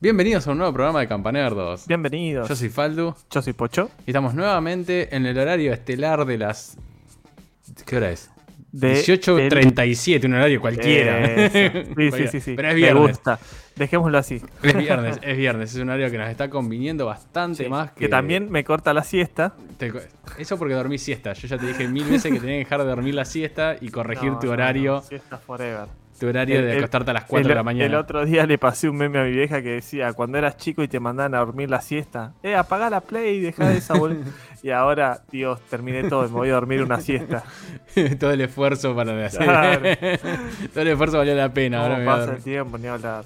Bienvenidos a un nuevo programa de Campanerdos. Bienvenidos. Yo soy Faldu Yo soy Pocho. y estamos nuevamente en el horario estelar de las. ¿Qué hora es? De 18.37, un horario cualquiera. Sí, sí, sí, sí. Pero es Me viernes. gusta. Dejémoslo así. Es viernes, es viernes. Es un horario que nos está conviniendo bastante Sí, más que. que también me corta la siesta. te- Eso porque dormí siesta. Yo ya te dije mil veces que tenés que dejar de dormir la siesta y corregir No, tu no, horario. no, Siesta forever. Tu horario de el- acostarte a las 4 el, de la mañana. el otro día le pasé un meme a mi vieja que decía, cuando eras chico y te mandaban a dormir la siesta, eh, apagá la play y dejá de esa bol-". Y ahora, Dios, terminé todo, me voy a dormir una siesta. Todo el esfuerzo para hacer. Claro. Todo el esfuerzo valió la pena. Ahora me pasa el tiempo, ni hablar.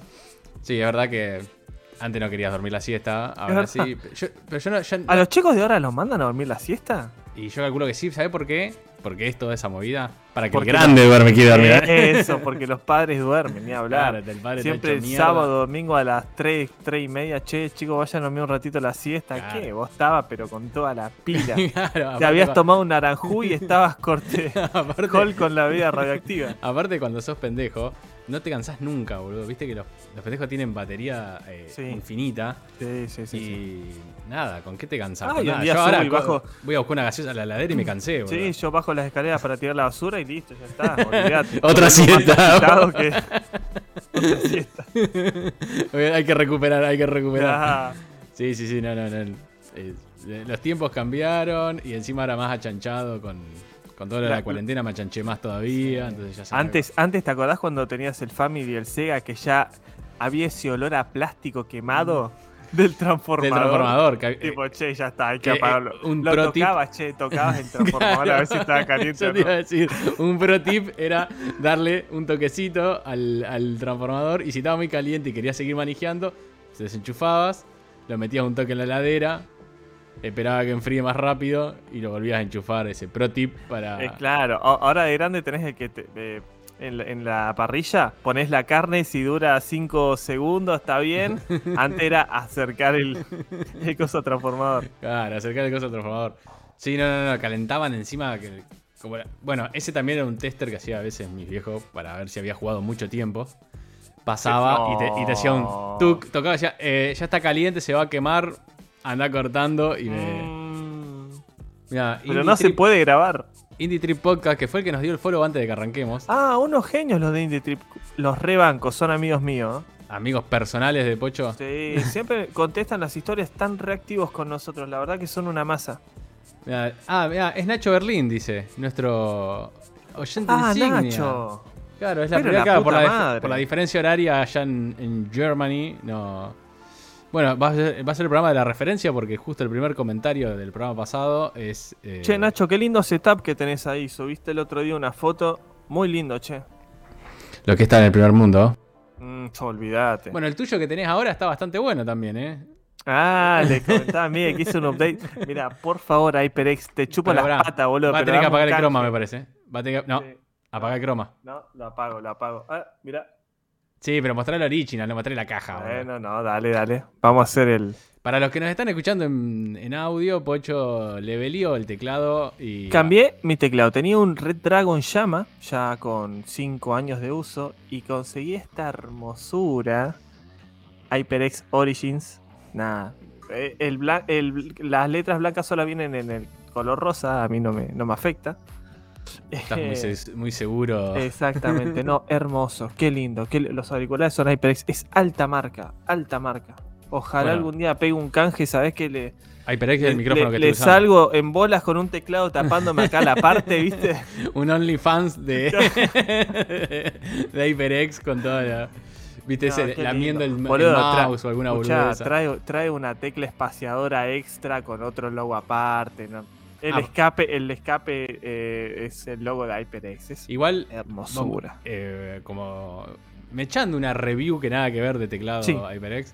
Sí, es verdad que antes no querías dormir la siesta, ahora sí. Yo- pero yo no, yo no- ¿A los chicos de ahora los mandan a dormir la siesta? Y yo calculo que sí, ¿sabes por qué? Porque es toda esa movida. Para que Porque el grande duerme, quiere dormir. Eh, Eso, porque los padres duermen, ni hablar. Claro, el padre Siempre el mierda. sábado, domingo a las 3, 3 y media, che, chicos, vayan a dormir un ratito la siesta. Claro. ¿Qué? Vos estabas, pero con toda la pila. Claro, Te habías tomado un naranjú y estabas corte aparte, col con la vida radioactiva. aparte, cuando sos pendejo, no te cansás nunca, boludo. Viste que los, los pendejos tienen batería eh, Sí. infinita. Sí, sí, sí. y sí. nada, ¿con qué te cansás? Ah, nada. Yo ahora bajo- voy a buscar una gaseosa a la heladera y me cansé, boludo. Sí, yo bajo las escaleras para tirar la basura y listo, ya está. Otra siesta. que- Otra siesta. hay que recuperar, hay que recuperar. Sí, sí, sí, no, no, no. Eh, los tiempos cambiaron y encima ahora más achanchado con, con toda la, La- cuarentena, me achanché más todavía. Entonces ya se Antes, antes, ¿te acordás cuando tenías el Family y el Sega que ya había ese olor a plástico quemado del Del transformador? transformador. que- Tipo, che, ya está, hay que que, eh, apagarlo. un Lo pro tip- tocabas, che, tocabas el transformador a ver si estaba caliente. Yo te iba a decir, un pro tip era darle un toquecito al, al transformador y si estaba muy caliente y querías seguir manejando, se desenchufabas, lo metías un toque en la heladera, esperaba que enfríe más rápido y lo volvías a enchufar. Ese pro tip para... Eh, claro, ahora de grande tenés el que te- eh, en, la, en la parrilla pones la carne, si dura 5 segundos está bien. Antes era acercar el, el coso transformador. Claro, acercar el coso transformador. Sí, no, no, no, calentaban encima. Que, como bueno, ese también era un tester que hacía a veces mis viejos para ver si había jugado mucho tiempo. Pasaba y, te, y te hacía un tuk, tocaba ya, eh, ya está caliente, se va a quemar, anda cortando y me... Mm, Mirá, pero no se puede grabar. Indie Trip Podcast, que fue el que nos dio el foro antes de que arranquemos. Ah, unos genios los de Indie Trip. Los rebancos, son amigos míos. Amigos personales de Pocho. Sí, siempre contestan las historias tan reactivos con nosotros. La verdad que son una masa. Mirá, ah, mirá, es Nacho Berlín, dice, nuestro oyente Ah, insignia. Nacho. Claro, es la Pero primera la claro, por, la por la diferencia horaria allá en, en Germany. No. Bueno, va a, ser, va a ser el programa de la referencia porque justo el primer comentario del programa pasado es. eh, Che, Nacho, qué lindo setup que tenés ahí. Subiste el otro día una foto. Muy lindo, che. Lo que está en el primer mundo. Mm, olvídate. Bueno, el tuyo que tenés ahora está bastante bueno también, ¿eh? Ah, le comentaba a Miguel que hizo un update. Mira, por favor, HyperX, te chupo pará, patas, boludo. Va a tener que apagar el canje. croma, me parece. Va a tener que- No, Sí. apagar el croma. No, lo apago, lo apago. Ah, mira. Sí, pero mostrar el original, no mostrar la caja. Bueno, no, dale, dale. Vamos a hacer el. Para los que nos están escuchando en, en audio, Pocho levelió el teclado y. Cambié mi teclado. Tenía un Red Dragon Llama, ya con 5 años de uso, y conseguí esta hermosura. HyperX Origins. Nada. eh, El el- las letras blancas solo vienen en el color rosa, a mí no me, no me afecta. Estás muy, Eh, se- muy seguro. Exactamente, no, hermoso, qué lindo. qué los auriculares son HyperX, es alta marca, alta marca. Ojalá Bueno. algún día pegue un canje, ¿sabes qué? Le, HyperX es el micrófono le- que le usando. salgo en bolas con un teclado tapándome acá la parte, ¿viste? Un OnlyFans de, de HyperX con toda la. ¿Viste? No, ese, lamiendo el, Boludo, mouse o alguna Escuchá, trae, trae una tecla espaciadora extra con otro logo aparte. ¿no? El Ah. escape, el escape eh, es el logo de HyperX. Es Igual, hermosura. eh, como. Me echando una review que nada que ver de teclado Sí. HyperX.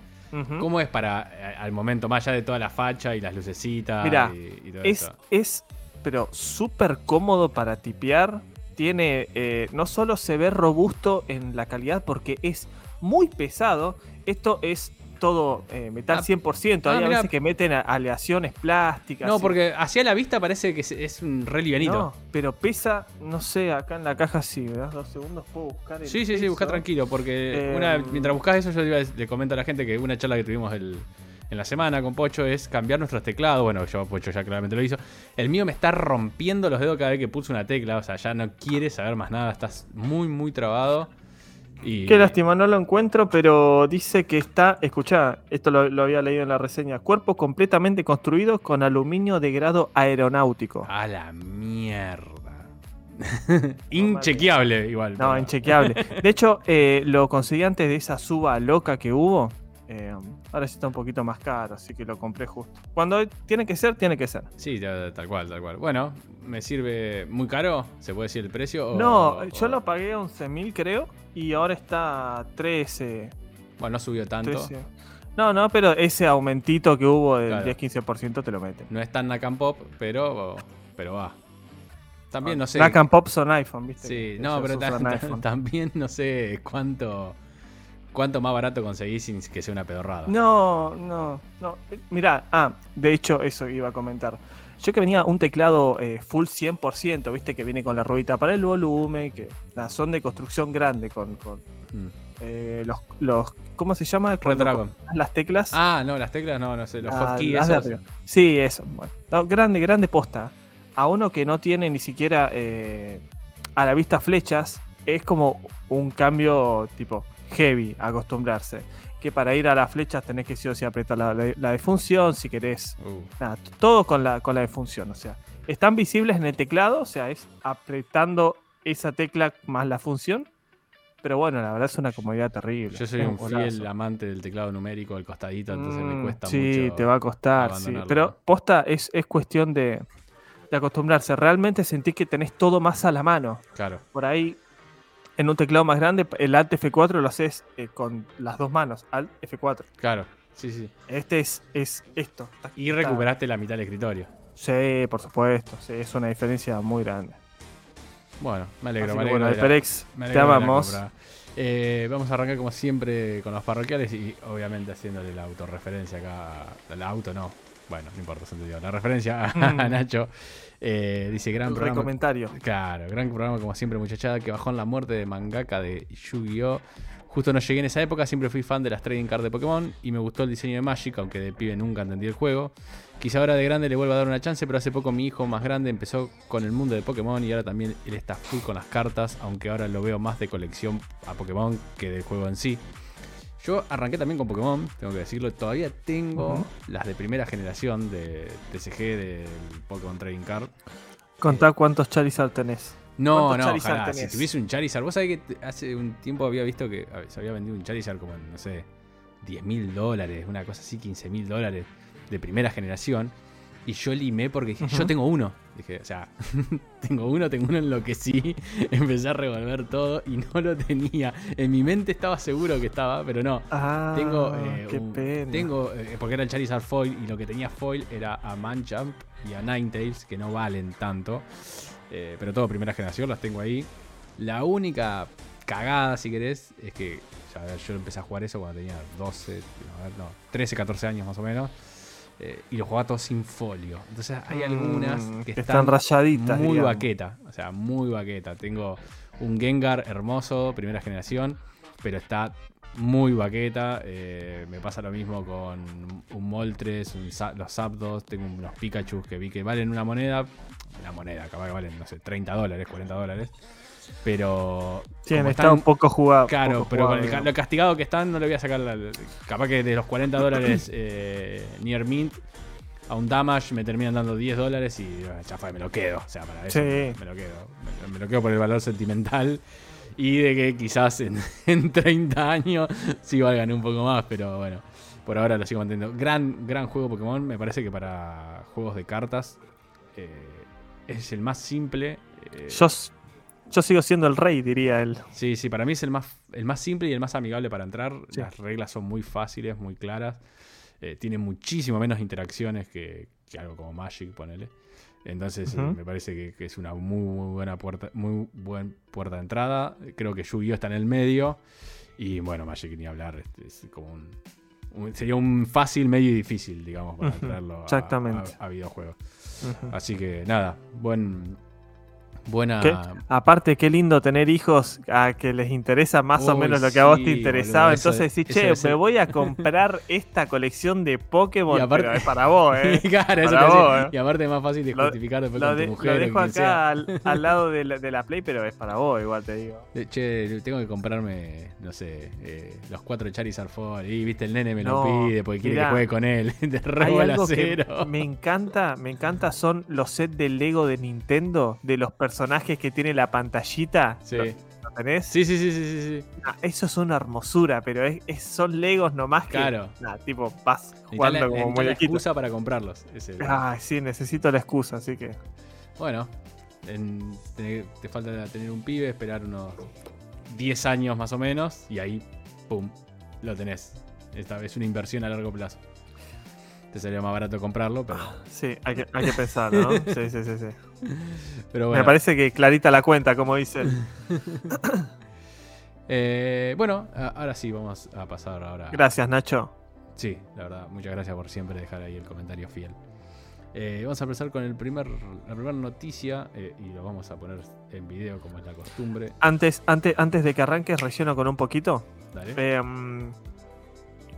¿Cómo es para eh, al momento, más allá de toda la facha y las lucecitas Mirá, y, y todo Es, eso? es, pero súper cómodo para tipear. Tiene, eh, no solo se ve robusto en la calidad porque es muy pesado. Esto es todo eh, metal Ah, 100%. Hay ah, a mirá. veces que meten aleaciones plásticas. No, y- porque hacia la vista parece que es, un re livianito. No, pero pesa, no sé, acá en la caja, si me das dos segundos, puedo buscar el Sí, sí, sí, busca tranquilo, porque Eh, una, mientras buscas eso, yo le comento a la gente que una charla que tuvimos el- en la semana con Pocho es cambiar nuestros teclados. Bueno, yo Pocho ya claramente lo hizo. El mío me está rompiendo los dedos cada vez que pulso una tecla, o sea, ya no quiere saber más nada, estás muy, muy trabado. Y, Qué lástima, no lo encuentro, pero dice que está, escuchá, esto lo, lo había leído en la reseña, cuerpo completamente construido con aluminio de grado aeronáutico. A la mierda. Inchequeable, igual. No, pero- inchequeable. De hecho, eh, lo conseguí antes de esa suba loca que hubo. eh, ahora sí está un poquito más caro, así que lo compré justo. Cuando tiene que ser, tiene que ser. Sí, ya, tal cual, tal cual. Bueno, me sirve muy caro, ¿se puede decir el precio? o- No, o- yo lo pagué 11.000 creo, y ahora está 13. Bueno, no subió tanto. 13. No, no, pero ese aumentito que hubo del Claro. 10-15% te lo meten. No es tan Nakam Pop, pero, pero va. También no sé. And Pop son iPhone, ¿viste? Sí, no, pero también no sé cuánto cuánto más barato conseguís sin que sea una pedorrada. No, no, no. Mirá, ah, de hecho, eso iba a comentar. Yo que venía un teclado eh, full 100%, viste, que viene con la ruedita para el volumen, que nada, son de construcción grande, con, con, Mm. eh, los, los. ¿Cómo se llama? Red Dragon. Las teclas. Ah, no, las teclas no, no sé, los Ah, hotkeys. Sí, eso. Bueno. No, grande, grande posta. A uno que no tiene ni siquiera eh, a la vista flechas, es como un cambio tipo heavy acostumbrarse. Que para ir a las flechas tenés que sí o sí apretar la, la- la de función si querés. Uh, Nada, todo con la, con la de función. O sea, están visibles en el teclado, o sea, es apretando esa tecla más la función. Pero bueno, la verdad es una comodidad terrible. yo soy un fiel amante del teclado numérico, al costadito, entonces me Mm, cuesta sí, mucho. te va a costar, sí. Pero posta es, es cuestión de, de acostumbrarse. Realmente sentís que tenés todo más a la mano. Claro. Por ahí, en un teclado más grande, el Alt F4 lo haces eh, con las dos manos. Alt F4. Claro. Sí, sí. Este es, es esto. Y recuperaste la mitad del escritorio. Sí, por supuesto. Sí, es una diferencia muy grande. Bueno, me alegro, Así me alegro. bueno, HyperX, te amamos. Eh, vamos a arrancar como siempre con los parroquiales y obviamente haciéndole la autorreferencia acá. La auto no. Bueno, no importa, se entendió. La referencia a, Mm. a Nacho. Eh, dice gran programa. recomentario. Claro, gran programa como siempre, muchachada, que bajó en la muerte de mangaka de Yu-Gi-Oh! Justo no llegué en esa época, siempre fui fan de las trading cards de Pokémon y me gustó el diseño de Magic, aunque de pibe nunca entendí el juego. Quizá ahora de grande le vuelva a dar una chance, pero hace poco mi hijo más grande empezó con el mundo de Pokémon y ahora también él está full con las cartas, aunque ahora lo veo más de colección a Pokémon que del juego en sí. Yo arranqué también con Pokémon, tengo que decirlo, todavía tengo las de primera generación de TCG del Pokémon Trading Card. Contá cuántos Charizard tenés. No, ¿Cuántos no, Charizard ojalá. Si tuviese un Charizard, vos sabés que hace un tiempo había visto que se había vendido un Charizard como no sé, 10 mil dólares, una cosa así, 15 mil dólares de primera generación. Y yo limé porque dije, yo tengo uno. Dije, o sea, tengo uno, tengo uno en lo que sí. Empecé a revolver todo y no lo tenía. En mi mente estaba seguro que estaba, pero no. Ah, Tengo, eh, qué un- pena. tengo eh, porque era el Charizard Foil y lo que tenía Foil era a Manchamp y a Ninetales, que no valen tanto. Eh, pero todo primera generación, las tengo ahí. La única cagada, si querés, es que ya yo empecé a jugar eso cuando tenía 12, a ver, no, 13, 14 años más o menos. Eh, y lo jugaba todo sin folio. Entonces hay algunas Mm, que, que están, están rayaditas. muy digamos. baqueta. O sea, muy baqueta. Tengo un Gengar hermoso, primera generación, pero está muy baqueta. eh, me pasa lo mismo con un Moltres, un los Zapdos. Tengo unos Pikachu que vi que valen una moneda. Una moneda, capaz que valen, no sé, 30 dólares, 40 dólares. Pero. Sí, estado están- un poco jugados. Claro, poco pero con el lo castigado que están, no le voy a sacar la. Capaz que de los 40 dólares eh, Near Mint a un Damage me terminan dando 10 dólares y ya fue, me lo quedo. O sea, para eso Sí. me lo quedo. Me, me lo quedo por el valor sentimental y de que quizás en, en 30 años sí valgan un poco más, pero bueno, por ahora lo sigo manteniendo. Gran, gran juego Pokémon, me parece que para juegos de cartas eh, es el más simple. eh, Yo, yo sigo siendo el rey, diría él. Sí, sí, para mí es el más, el más simple y el más amigable para entrar. Sí. Las reglas son muy fáciles, muy claras. Eh, tiene muchísimo menos interacciones que, que algo como Magic, ponele. Entonces eh, Ujú. me parece que, que es una muy, muy buena puerta, muy buen puerta de entrada. Creo que Yu-Gi-Oh está en el medio. Y bueno, Magic ni hablar, es, es como un, un- sería un fácil, medio y difícil, digamos, para Ujú, traerlo a- exactamente. a, a videojuegos. Así que nada, buen. Buena. ¿Qué? Aparte, qué lindo tener hijos a que les interesa más o menos lo que a vos sí, te interesaba. boludo, Entonces decís, che, me voy a comprar esta colección de Pokémon, Y aparte- pero es para vos, ¿eh? claro, Para vos, eh. Y aparte es más fácil de Lo- justificar después Lo, con de- tu lo mujer o dejo acá al, al lado de la, de la Play, pero es para vos, igual te digo. Che, tengo que comprarme, no sé, eh, los cuatro Charizard Fall. Y viste, el nene me lo pide porque quiere que juegue con él. De Hay algo que me encanta, me encanta son los sets de Lego de Nintendo, de los personajes que tiene la pantallita. Sí. ¿Lo, lo tenés? Sí, sí, sí, sí, sí. Ah, eso es una hermosura, pero es, es- son Legos nomás que. Claro. Nah, tipo, vas Necesitas la, jugando como la excusa para comprarlos. Ese es Ay, sí, necesito la excusa, así que. Bueno, en- te, te falta tener un pibe, esperar unos 10 años más o menos. Y ahí, pum, lo tenés. Esta vez una inversión a largo plazo. Te sería más barato comprarlo, pero, Sí, hay que, hay que pensar, ¿no? Sí, sí, sí, sí. pero bueno. Me parece que clarita la cuenta, como dice él. Eh, bueno, ahora sí, vamos a pasar ahora. Gracias, Nacho. Sí, la verdad, muchas gracias por siempre dejar ahí el comentario fiel. Eh, vamos a empezar con el primer, la primera noticia eh, y lo vamos a poner en video como es la costumbre. Antes, antes, antes de que arranques, relleno con un poquito. Dale.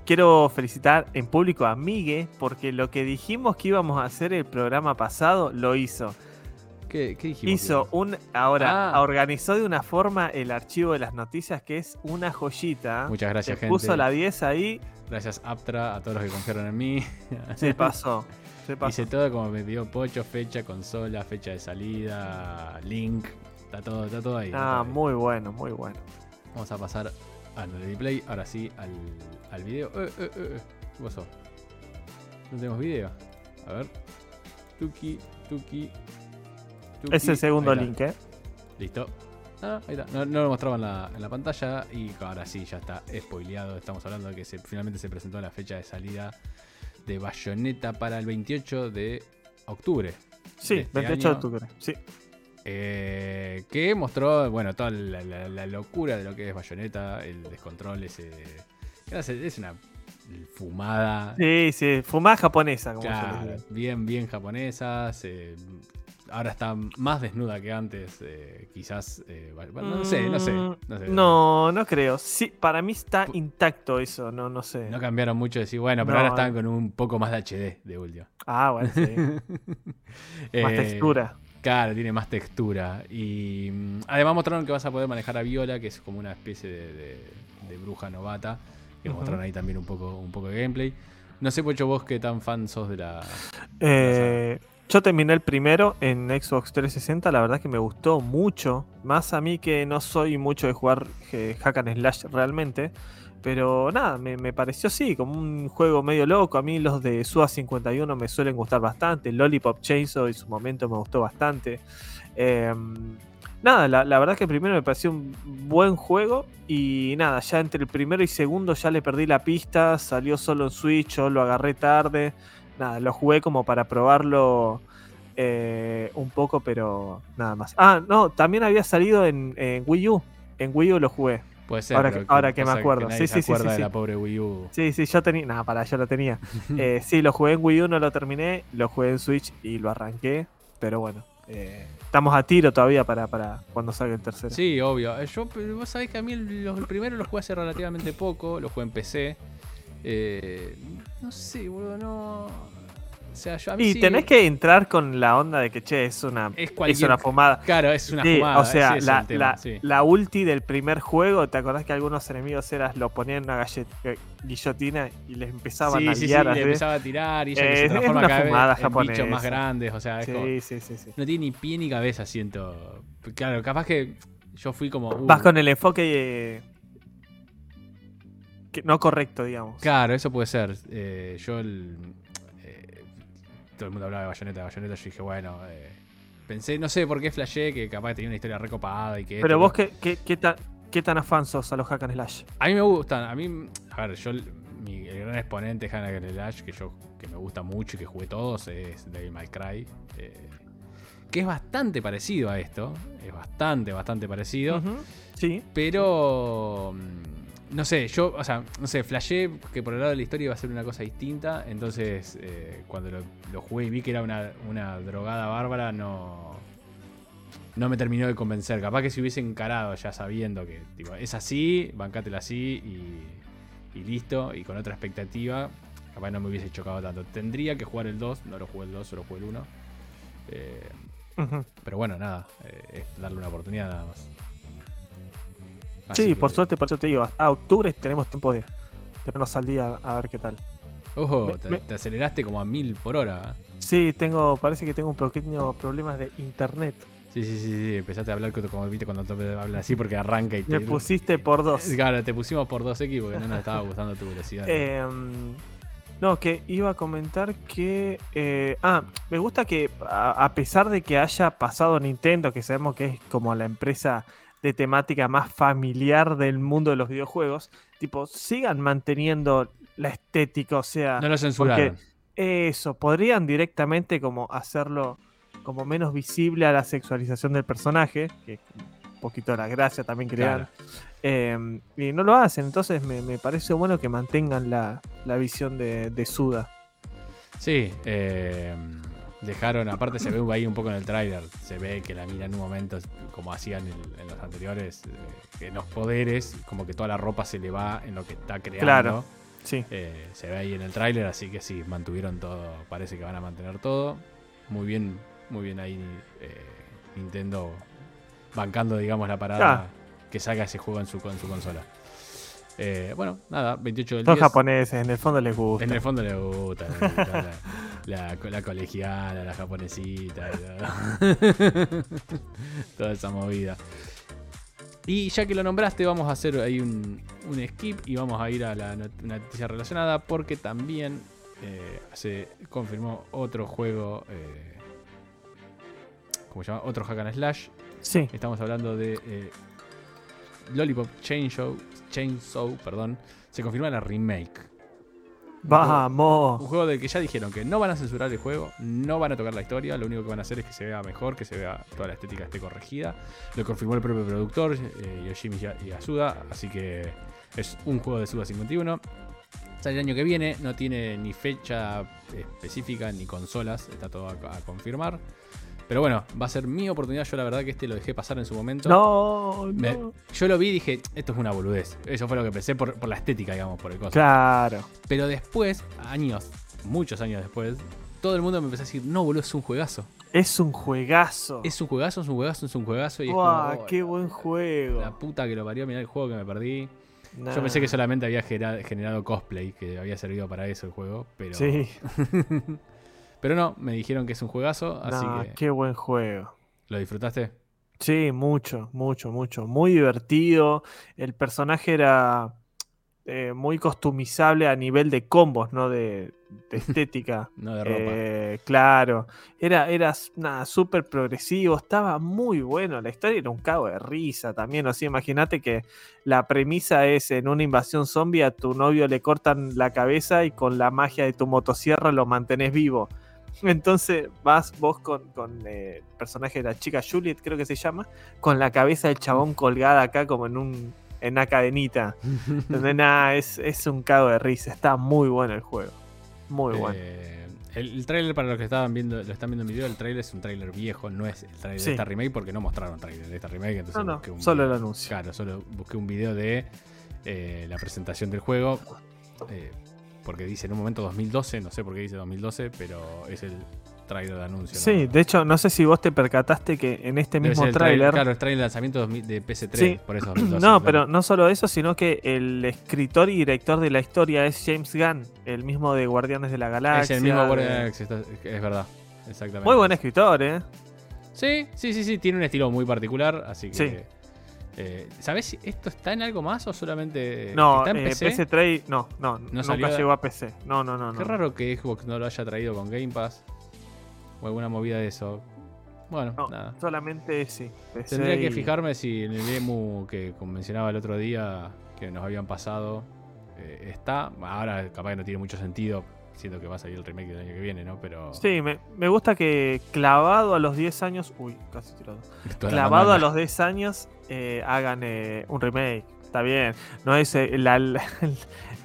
Quiero felicitar en público a Migue porque lo que dijimos que íbamos a hacer el programa pasado lo hizo. ¿Qué, qué dijimos? Hizo un. Ahora, Ah. organizó de una forma el archivo de las noticias que es una joyita. Muchas Se gracias, gente. puso la 10 ahí. Gracias, Aptra, a todos los que confiaron en mí. Se pasó. Se pasó. Hice todo como me pidió Pocho, fecha, consola, fecha de salida, link. Está todo, está todo ahí. Ah, todo ahí. muy bueno, muy bueno. Vamos a pasar al replay, ahora sí, al, al video. Eh, eh, eh, eh. ¿Qué pasó? No tenemos video. A ver. Tuki, Tuki. Tuki. Es el segundo link, ¿eh? Listo. Ah, ahí está. No, no lo mostraba en la, en la pantalla y ahora sí, ya está spoileado. Estamos hablando de que se, finalmente se presentó la fecha de salida de Bayonetta para el 28 de octubre. Sí, de este 28 de año. octubre. Sí. Eh, que mostró, bueno, toda la, la- la locura de lo que es Bayonetta, el descontrol ese. Es una fumada. Sí, sí. Fumada japonesa, como Claro, bien, bien japonesa. se- ahora está más desnuda que antes. eh, quizás. eh, bueno, no sé, no sé. No, sé. Mm, No, no creo. Sí, para mí está intacto eso, no, no sé. No cambiaron mucho de decir, bueno, pero No, ahora están con un poco más de HD de último. Ah, bueno, sí. Más Eh, textura. Claro, tiene más textura. Y mm, además mostraron que vas a poder manejar a Viola, que es como una especie de, de- de bruja novata. Que mostraron ahí también un poco, un poco de gameplay. No sé, Pocho, vos qué tan fan sos de la. Eh, yo terminé el primero en Xbox 360, la verdad que me gustó mucho. Más a mí que no soy mucho de jugar eh, hack and slash realmente. Pero nada, me, me pareció sí, como un juego medio loco. A mí los de SUA 51 me suelen gustar bastante. Lollipop Chainsaw en su momento me gustó bastante. Eh, nada, la, la verdad que primero me pareció un buen juego. Y nada, ya entre el primero y segundo ya le perdí la pista. Salió solo en Switch, yo lo agarré tarde. Nada, lo jugué como para probarlo eh, un poco, pero nada más. Ah, no, también había salido en, en Wii U. En Wii U lo jugué. Puede ser. Ahora que- ahora que me acuerdo. nadie Sí, se sí, sí, acuerda sí, de la sí. pobre Wii U. Sí, sí, yo tenía. Nada, para, yo lo tenía. Eh, sí, lo jugué en Wii U, no lo terminé. Lo jugué en Switch y lo arranqué. Pero bueno, eh, estamos a tiro todavía para, para cuando salga el tercero. Sí, obvio. Eh, Yo, vos sabés que a mí los- el primero lo jugué hace relativamente poco, lo jugué en PC. Eh, no sé, boludo, no. O sea, yo a mí Y sí- tenés que entrar con la onda de que, che, es una, Es una fumada. Claro, es una Sí, fumada. o sea, la, tema, la- la ulti del primer juego, ¿te acordás que algunos enemigos eras los ponían en una gallet- eh, guillotina y les empezaban a sí, sí, le empezaba a tirar y que Eh, se transforma una cada vez en bichos más grandes. O sea, es como- Sí, sí, sí, sí. no tiene ni pie ni cabeza, siento. Claro, capaz que yo fui como. uh, Vas con el enfoque eh, que- no correcto, digamos. Claro, eso puede ser. Eh, yo el, todo el mundo hablaba de Bayonetta, Bayonetta, yo dije, bueno, eh, pensé, no sé por qué flashé que capaz tenía una historia recopada y que... Pero esto, vos. ¿qué, qué, qué tan, ¿qué tan afán sos a los hack and slash? A mí me gustan, a mí, a ver, yo, mi, el gran exponente de Hannah Slash, que yo, que me gusta mucho y que jugué todos, es Devil May Cry. eh, que es bastante parecido a esto, es bastante, bastante parecido. Sí. Pero. No sé, yo, o sea, no sé, flashé que por el lado de la historia iba a ser una cosa distinta. Entonces, eh, cuando lo, lo jugué y vi que era una, una drogada bárbara, no. No me terminó de convencer. Capaz que si hubiese encarado ya sabiendo que tipo, es así, bancátela así y, y listo, y con otra expectativa, capaz no me hubiese chocado tanto. Tendría que jugar el 2, no lo jugué el 2, solo jugué el 1. Eh, pero bueno, nada, eh, es darle una oportunidad nada más. Sí, por suerte, por eso te digo, hasta octubre tenemos tiempo de ponernos al día a ver qué tal. Ojo, Me- te, me- te aceleraste como a mil por hora. ¿eh? Sí, tengo, parece que tengo un pequeño problema de internet. Sí, sí, sí, sí, empezaste a hablar como- viste cuando te habla así porque arranca y te. Me pusiste por dos. Claro, te pusimos por 2X porque no nos estaba gustando tu velocidad. Em, no, que iba a comentar que. eh, ah, me gusta que a, a pesar de que haya pasado Nintendo, que sabemos que es como la empresa de temática más familiar del mundo de los videojuegos, tipo, sigan manteniendo la estética, o sea. no lo censuraron. Eso, podrían directamente como hacerlo como menos visible a la sexualización del personaje, que es un poquito la gracia también dan. Eh, y no lo hacen, entonces me, me parece bueno que mantengan la, la visión de, de Suda. Sí, eh, dejaron, aparte se ve ahí un poco en el tráiler, se ve que la mina en un momento, como hacían en, en los anteriores, eh, en los poderes, como que toda la ropa se le va en lo que está creando. Claro. Sí. Eh, se ve ahí en el tráiler, así que sí, mantuvieron todo, parece que van a mantener todo. Muy bien, muy bien ahí eh, Nintendo bancando, digamos, la parada Ah. que salga ese juego en su, en su consola. Eh, bueno, nada, 28 del Son 10. japoneses, en el fondo les gusta. En el fondo le gusta, la, la, la colegiala, la japonesita, la- toda esa movida. Y ya que lo nombraste, vamos a hacer ahí un, un skip y vamos a ir a la not- noticia relacionada porque también eh, se confirmó otro juego, eh, ¿cómo se llama? Otro hack and slash. Sí. Estamos hablando de eh, Lollipop Chainsaw, Chainsaw, perdón. Se confirma la remake. Un Vamos. juego del que ya dijeron que no van a censurar el juego, no van a tocar la historia, lo único que van a hacer es que se vea mejor, que se vea toda la estética esté corregida. Lo confirmó el propio productor, eh, Yoshimi Ya- Yasuda, así que es un juego de Suda 51. Sale el año que viene, no tiene ni fecha específica ni consolas, está todo a, a confirmar. Pero bueno, va a ser mi oportunidad, yo la verdad que este lo dejé pasar en su momento. No, Me- no. yo lo vi y dije, esto es una boludez. Eso fue lo que pensé por, por la estética, digamos, por el costo. Claro. Pero después, años, muchos años después, todo el mundo me empezó a decir, no, boludo, es un juegazo. Es un juegazo. Es un juegazo, es un juegazo, es un juegazo. Y es Buah, como, oh, qué la- buen juego. La puta que lo parió, mirá el juego que me perdí. Nah. Yo pensé que solamente había generado cosplay, que había servido para eso el juego, pero... Sí. pero no, me dijeron que es un juegazo, así Nah, que... qué buen juego. ¿Lo disfrutaste? Sí, mucho, mucho, mucho. Muy divertido. El personaje era eh, muy customizable a nivel de combos, ¿no? De, de estética. No de ropa. Eh, claro. Era, era nada, súper progresivo. Estaba muy bueno. La historia era un cago de risa también. O sea, imagínate que la premisa es en una invasión zombie a tu novio le cortan la cabeza y con la magia de tu motosierra lo mantenés vivo. Entonces vas vos con, con eh, el personaje de la chica Juliet, creo que se llama, con la cabeza del chabón colgada acá como en un en una cadenita. Donde nada, es, es un cago de risa. Está muy bueno el juego. Muy bueno. Eh, el, el trailer para los que estaban viendo, lo están viendo en video, el trailer es un trailer viejo, no es el trailer Sí. de esta remake porque no mostraron trailer de esta remake. Entonces No, no, busqué un solo el anuncio. Claro, solo busqué un video de eh, la presentación del juego. eh, porque dice en un momento 2012, no sé por qué dice 2012, pero es el trailer de anuncio. ¿no? Sí, de hecho, no sé si vos te percataste que en este Debe mismo el tráiler. Claro, el trailer de lanzamiento 2000 de PS3, Sí. por eso 2012. No, claro. pero no solo eso, sino que el escritor y director de la historia es James Gunn, el mismo de Guardianes de la Es Galaxia. el mismo de- Guardian Galaxy, está- es verdad. Exactamente. Muy buen escritor, ¿eh? Sí, sí, sí, sí, tiene un estilo muy particular, así que. Sí. Eh, ¿Sabés si esto está en algo más o solamente No, está en eh, PC? PS3, no, no, nunca salió llegó a PC. No, no, no. Qué no. raro que Xbox no lo haya traído con Game Pass o alguna movida de eso. Bueno, No, nada. solamente sí. PC Tendría que fijarme si en el emu que mencionaba el otro día que nos habían pasado eh, está. Ahora capaz que no tiene mucho sentido, siendo que va a salir el remake del año que viene, ¿no? Pero. Sí, me, me gusta que clavado a los 10 años. Uy, casi tirado. Clavado a los 10 años eh, hagan eh, un remake. Está bien. No es eh, el,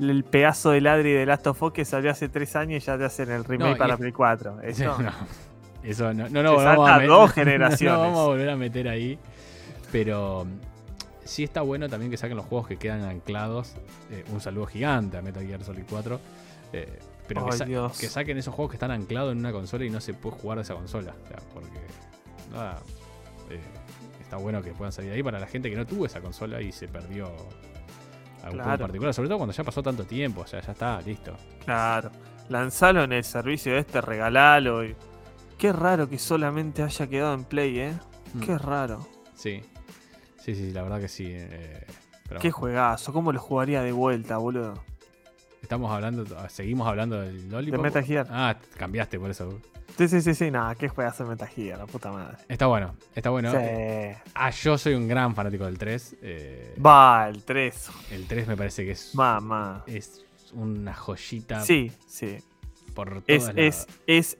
el pedazo de ladri de Last of Us que salió hace tres años y ya te hacen el remake No, para Play 4. Eso. No, eso no, no, no, vamos a dos no generaciones. vamos a volver a meter ahí. Pero mm, sí está bueno también que saquen los juegos que quedan anclados. Eh, un saludo gigante a Metal Gear Solid 4. eh, pero que, Ay, sa- Dios. que saquen esos juegos que están anclados en una consola y no se puede jugar de esa consola. O sea, porque nada, eh, está bueno que puedan salir ahí para la gente que no tuvo esa consola y se perdió algún juego en particular. Sobre todo cuando ya pasó tanto tiempo. O sea, ya está, listo. Claro. Lanzalo en el servicio este, regalalo. y- Qué raro que solamente haya quedado en Play, ¿eh? Mm. Qué raro. Sí. Sí, sí, la verdad que sí. eh, pero Qué juegazo. ¿Cómo lo jugaría de vuelta, boludo? Estamos hablando, seguimos hablando del Lollipop. De Metal Gear. Ah, cambiaste por eso. Sí, sí, sí, sí. Nada, qué juegazo de Metal Gear, la puta madre. Está bueno, está bueno. Sí. Ah, yo soy un gran fanático del 3. eh, Va, el 3. el 3 me parece que es, Mamá. es una joyita Sí, sí. por Es, las- es, es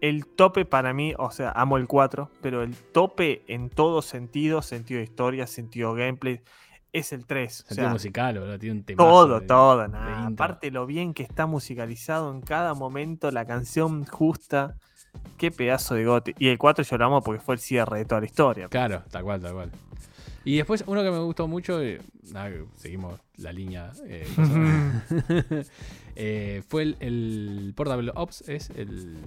el tope para mí, o sea, amo el 4, pero el tope en todo sentido, sentido de historia, sentido gameplay, es el 3. O sea, musical, boludo, tiene un temazo todo, de- todo, nada. Aparte lo bien que está musicalizado en cada momento, la canción justa. Qué pedazo de gote. Y el 4 lloramos porque fue el cierre de toda la historia. Claro, tal cual, tal cual. Y después uno que me gustó mucho, eh, nada, seguimos la línea, eh, eh, fue el, el Portable Ops, es el,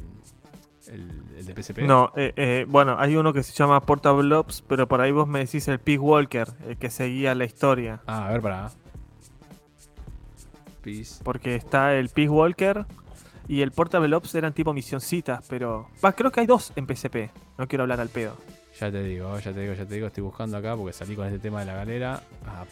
el, el de PSP. No, eh, eh, bueno, hay uno que se llama Portable Ops, pero por ahí vos me decís el Pig Walker, el que seguía la historia. Ah, a ver, para. Peace. Porque está el Peace Walker y el Portable Ops eran tipo misioncitas, pero. Va, creo que hay dos en PSP. No quiero hablar al pedo. Ya te digo, ya te digo, ya te digo, estoy buscando acá porque salí con este tema de la galera. Ah,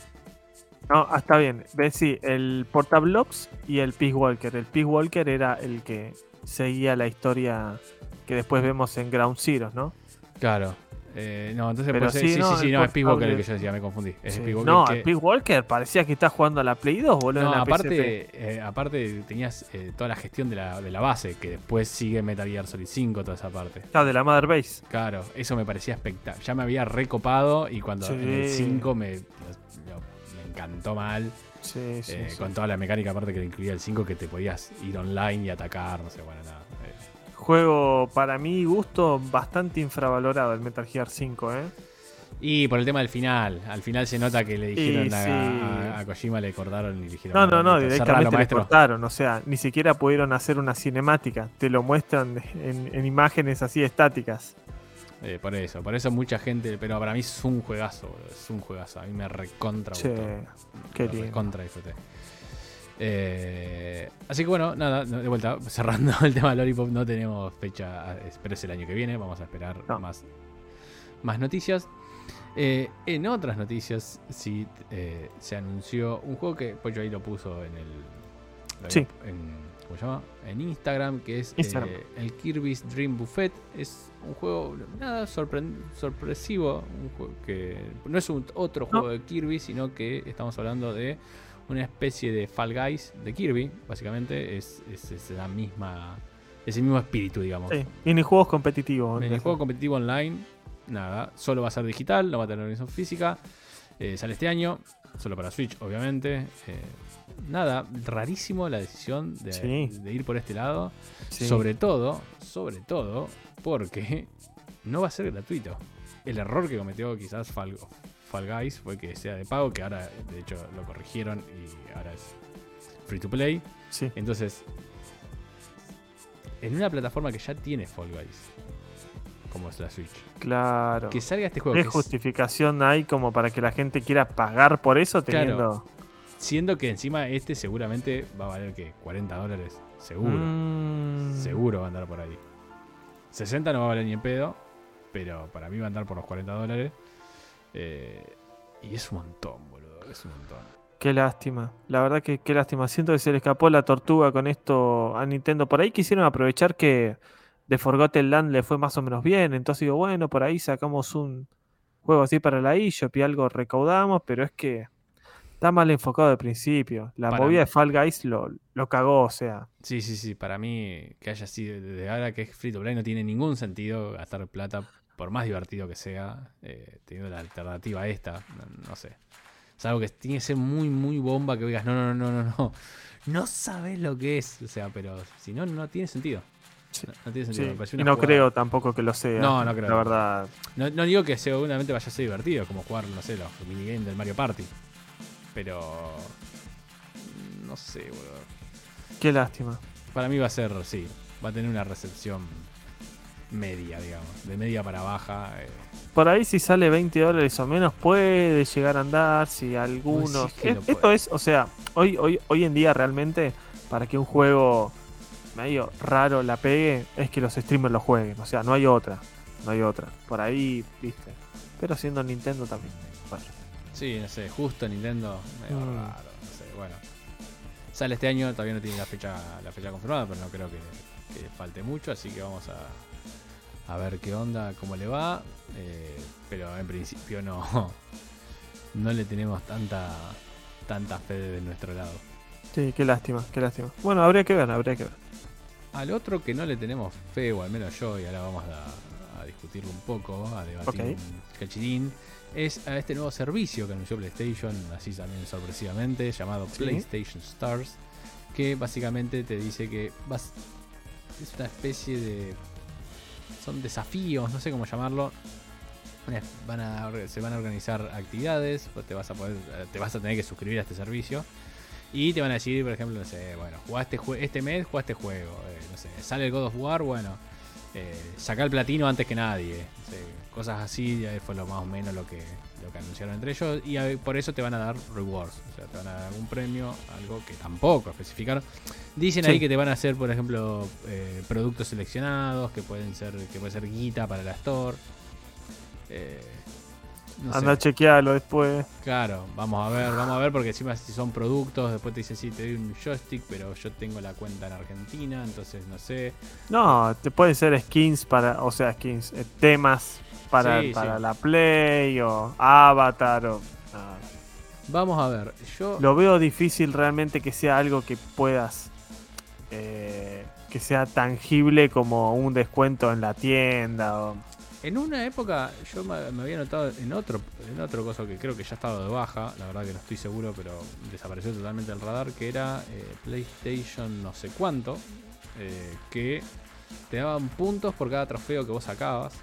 No, ah, está bien. Sí, el Portable Ops y el Peace Walker. El Peace Walker era el que seguía la historia que después vemos en Ground Zero, ¿no? claro. Eh, no, entonces Pero puede ser- sí, sí, sí, no, sí, no, es Peace Walker el que yo decía, me confundí. Es Sí. Walker No, que- Peace Walker parecía que está jugando a la Play 2, boludo. No, en la aparte, eh, aparte tenías eh, toda la gestión de la, de la base, que después sigue Metal Gear Solid 5, toda esa parte. Claro, de la Mother Base. Claro, eso me parecía espectacular. Ya me había recopado y cuando en el 5 me, me encantó mal. Sí, eh, sí. Con toda la mecánica aparte que le incluía el 5, que te podías ir online y atacar, no sé, bueno, nada. eh. Juego, para mi gusto, bastante infravalorado el Metal Gear 5, ¿eh? Y por el tema del final, al final se nota que le dijeron Y a, sí. a- a Kojima, le cortaron y le dijeron... No, no, no, "Listo, cerralo, directamente le maestro". cortaron, o sea, ni siquiera pudieron hacer una cinemática, te lo muestran en, en imágenes así estáticas. Eh, por eso, por eso mucha gente, pero para mí es un juegazo, boludo, es un juegazo, a mí me recontra gustó. qué lindo. recontra disfruté. Eh, así que bueno, nada, de vuelta, cerrando el tema de Lollipop, no tenemos fecha, pero es el año que viene, vamos a esperar No. más, más noticias. Eh, en otras noticias, sí eh, se anunció un juego que Pollo ahí lo puso en el. Sí. En, ¿Cómo se llama? En Instagram, que es Instagram. eh, el Kirby's Dream Buffet. Es un juego nada sorpresivo, un juego que no es un otro No. juego de Kirby, sino que estamos hablando de una especie de Fall Guys de Kirby, básicamente. Es, es, es la misma. Es el mismo espíritu, digamos. Sí, minijuegos competitivos. En el juego competitivo online, nada, solo va a ser digital, no va a tener organización física. Eh, sale este año, solo para Switch, obviamente. Eh, nada, rarísimo la decisión de, Sí. de ir por este lado. Sí. Sobre todo, sobre todo, porque no va a ser gratuito. El error que cometió quizás Fall, Fall Guys fue que sea de pago, que ahora de hecho lo corrigieron y ahora es free to play. Sí. Entonces, en una plataforma que ya tiene Fall Guys, como es la Switch, Claro. que salga este juego, ¿Qué es- justificación hay como para que la gente quiera pagar por eso Claro. Siendo que encima este seguramente va a valer que 40 dólares, seguro, Mm, seguro va a andar por ahí. 60 no va a valer ni en pedo, pero para mí va a andar por los 40 dólares. Eh, y es un montón, boludo, es un montón. Qué lástima. La verdad que qué lástima. Siento que se le escapó la tortuga con esto a Nintendo. Por ahí quisieron aprovechar que The Forgotten Land le fue más o menos bien. Entonces digo, bueno, por ahí sacamos un juego así para la eShop y algo recaudamos, pero es que está mal enfocado de principio. La Para movida mí- de Fall Guys lo, lo cagó, o sea. Sí, sí, sí, para mí que haya sido desde ahora que es free to play no tiene ningún sentido gastar plata, por más divertido que sea, eh, teniendo la alternativa esta, no, no sé. Es algo que tiene que ser muy, muy bomba que digas, no, no, no, no, no. No sabes lo que es. O sea, pero si no, no tiene sentido. Sí. No, no tiene Sí, sentido. una no jugada- creo tampoco que lo sea. No, no creo. La verdad. No, no digo que seguramente vaya a ser divertido, como jugar, no sé, los minigames del Mario Party. Pero. No sé, boludo. Qué lástima. Para mí va a ser, sí. Va a tener una recepción media, digamos. De media para baja. eh. Por ahí si sale 20 dólares o menos puede llegar a andar, si algunos... decís que Es- no esto es, o sea, hoy, hoy, hoy en día realmente para que un juego medio raro la pegue es que los streamers lo jueguen, o sea, no hay otra, no hay otra. Por ahí, viste. Pero siendo Nintendo también. Sí, no sé, justo Nintendo. medio Mm. raro, no sé, bueno. Sale este año, todavía no tiene la fecha, la fecha confirmada, pero no creo que, que falte mucho, así que vamos a, a ver qué onda, cómo le va. eh, pero en principio no, no le tenemos tanta, tanta fe de nuestro lado. sí, qué lástima, qué lástima. Bueno, habría que ver, habría que ver. Al otro que no le tenemos fe, o al menos yo, y ahora vamos a, a discutirlo un poco, a debatir Ok. un cachirín, es a este nuevo servicio que anunció PlayStation, así también sorpresivamente, llamado Sí. PlayStation Stars, que básicamente te dice que vas, es una especie de... Son desafíos, no sé cómo llamarlo. Una- Van a, se van a organizar actividades, te vas a poder, te vas a tener que suscribir a este servicio. Y te van a decir, por ejemplo, no sé, bueno, jugaste este mes, jugaste este juego. eh, no sé, sale el God of War, bueno, eh, saca el platino antes que nadie. cosas así, ya fue lo más o menos lo que, lo que anunciaron entre ellos. Y eh, por eso te van a dar rewards. O sea, te van a dar algún premio, algo que tampoco especificaron. Dicen Sí. ahí que te van a hacer, por ejemplo, eh, productos seleccionados, que pueden ser, que puede ser guita para la store. Eh, no. Anda a chequearlo después. Claro, vamos a ver, vamos a ver, porque encima si son productos, después te dicen, sí, te doy un joystick, pero yo tengo la cuenta en Argentina, entonces no sé. No, te pueden ser skins para, o sea, skins, eh, temas para, Sí, para sí. la Play o Avatar o... Vamos a ver, yo... Lo veo difícil realmente que sea algo que puedas, eh, que sea tangible como un descuento en la tienda. O... En una época yo me, había notado en otro en otro coso que creo que ya estaba de baja, la verdad que no estoy seguro, pero desapareció totalmente el radar, que era eh, PlayStation no sé cuánto, eh, que te daban puntos por cada trofeo que vos sacabas.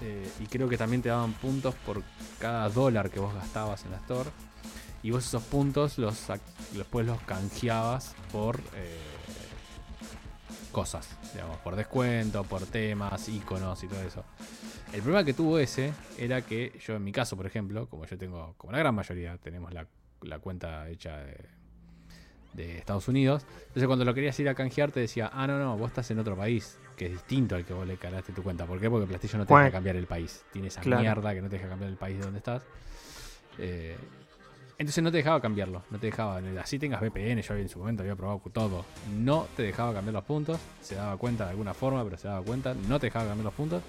eh, y creo que también te daban puntos por cada dólar que vos gastabas en la store. Y vos esos puntos después los canjeabas por cosas, digamos, por descuento, por temas, iconos y todo eso. El problema que tuvo ese era que yo en mi caso, por ejemplo, como yo tengo, como la gran mayoría, tenemos la, la cuenta hecha de, de Estados Unidos, entonces cuando lo querías ir a canjear te decía, ah, no, no, vos estás en otro país, que es distinto al que vos le calaste tu cuenta. ¿Por qué? Porque PlayStation no te deja cambiar el país. Tiene esa Claro. mierda que no te deja cambiar el país de donde estás. Eh, entonces no te dejaba cambiarlo, no te dejaba, así tengas VPN, yo en su momento había probado todo, no te dejaba cambiar los puntos, se daba cuenta de alguna forma, pero se daba cuenta, no te dejaba cambiar los puntos.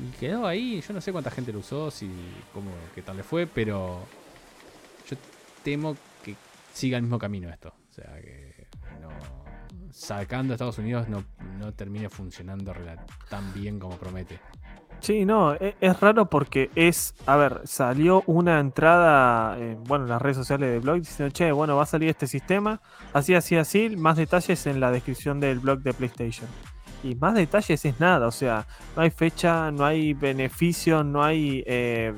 Y quedó ahí, yo no sé cuánta gente lo usó, si cómo, qué tal le fue, pero yo temo que siga el mismo camino esto. O sea, que no, sacando a Estados Unidos no, no termine funcionando tan bien como promete. Sí, no, e- es, raro porque es, a ver, salió una entrada, eh, bueno, en las redes sociales de blog diciendo, che, bueno, va a salir este sistema, así, así, así, más detalles en la descripción del blog de PlayStation. Y más detalles es nada, o sea, no hay fecha, no hay beneficio, no hay eh,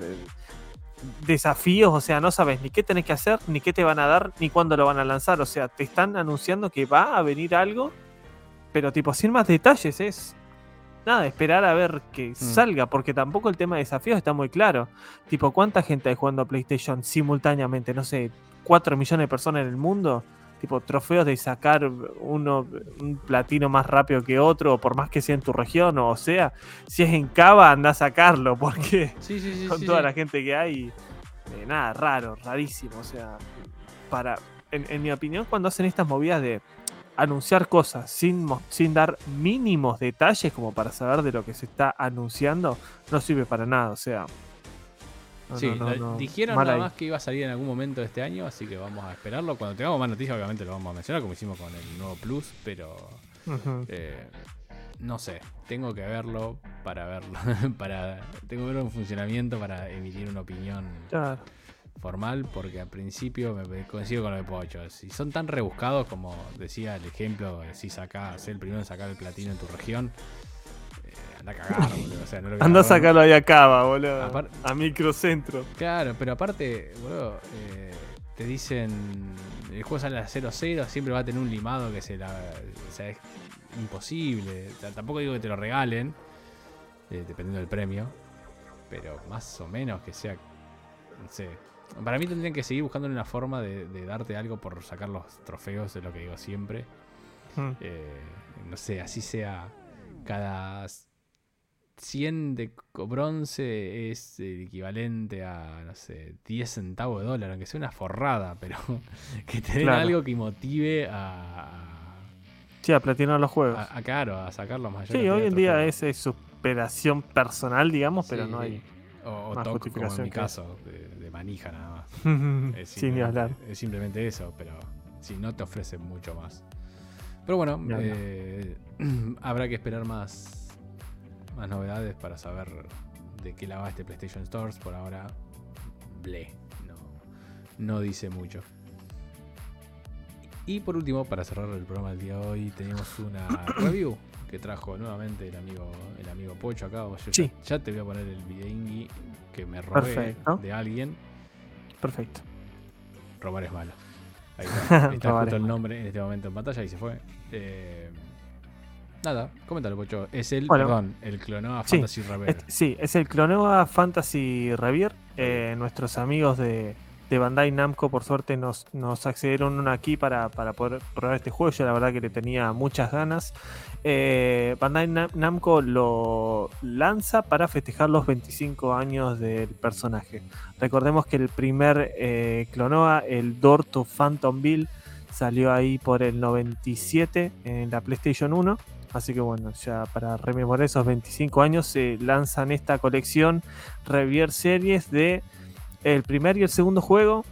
desafíos, o sea, no sabes ni qué tenés que hacer, ni qué te van a dar, ni cuándo lo van a lanzar, o sea, te están anunciando que va a venir algo, pero tipo, sin más detalles, es nada, esperar a ver que salga, porque tampoco el tema de desafíos está muy claro. Tipo, ¿cuánta gente hay jugando a PlayStation simultáneamente? No sé, 4 millones de personas en el mundo. Tipo, trofeos de sacar uno, un platino más rápido que otro, o por más que sea en tu región, o sea, si es en Cava, anda a sacarlo, porque Sí, sí, sí. con toda la gente que hay, eh, nada, raro, rarísimo. O sea, para, en, en mi opinión, cuando hacen estas movidas de anunciar cosas sin, sin dar mínimos detalles como para saber de lo que se está anunciando, no sirve para nada. O sea, no, Sí, no, dijeron mal nada ahí. más que iba a salir en algún momento de este año, así que vamos a esperarlo. Cuando tengamos más noticias, obviamente lo vamos a mencionar, como hicimos con el nuevo Plus, pero eh, no sé, tengo que verlo para verlo, para tengo que verlo en funcionamiento para emitir una opinión Claro. Formal porque al principio me coincido con lo de Pocho. Si son tan rebuscados como decía el ejemplo, si sacás, el primero en sacar el platino en tu región, eh, anda a cagar, boludo. O sea, no lo Anda a sacarlo ahí acá, boludo. Apar- a microcentro. Claro, pero aparte, boludo, eh, te dicen el juego sale a 0-0, siempre va a tener un limado que se la. O sea, es imposible. O sea, tampoco digo que te lo regalen, eh, dependiendo del premio, pero más o menos que sea. No sé. Para mí tendrían que seguir buscando una forma de, de darte algo por sacar los trofeos, es lo que digo siempre. Mm. Eh, no sé, así sea cada 100 de bronce es el equivalente a, no sé, 10 centavos de dólar, aunque sea una forrada, pero que te den Claro. algo que motive a, Sí, a platinar los juegos. a- a caro, a sacar los mayores. sí, hoy en día es, es superación personal, digamos, pero no hay. O, o toc, como en mi caso, manija nada más. Es Sin ni hablar. Es simplemente eso, pero si no te ofrecen mucho más. Pero bueno, eh, habrá que esperar más, más novedades para saber de qué la va este PlayStation Stores. Por ahora, ble, no, no dice mucho. Y por último, para cerrar el programa del día de hoy, tenemos una review que trajo nuevamente el amigo, el amigo Pocho acá. Yo ya- Sí. ya, te voy a poner el videingui que me robé Perfecto. de alguien. Perfecto. Robar es malo. Ahí está, está justo el nombre en este momento en pantalla y se fue. Eh, nada, coméntalo, Pocho. Es el, Bueno. perdón, el Clonoa Sí, Fantasy Rebel. Es- sí, es el Clonoa Fantasy Revier. Eh, nuestros amigos de, de Bandai Namco, por suerte, nos, nos accedieron aquí para, para poder probar este juego. Yo la verdad que le tenía muchas ganas. Eh, Bandai Nam- Namco lo lanza para festejar los 25 años del personaje. Recordemos que el primer eh, Clonoa, el Door to Phantom Bill, salió ahí por el 97 en la PlayStation 1. Así que bueno, ya para rememorar esos 25 años se lanzan esta colección Revier Series de el primer y el segundo juego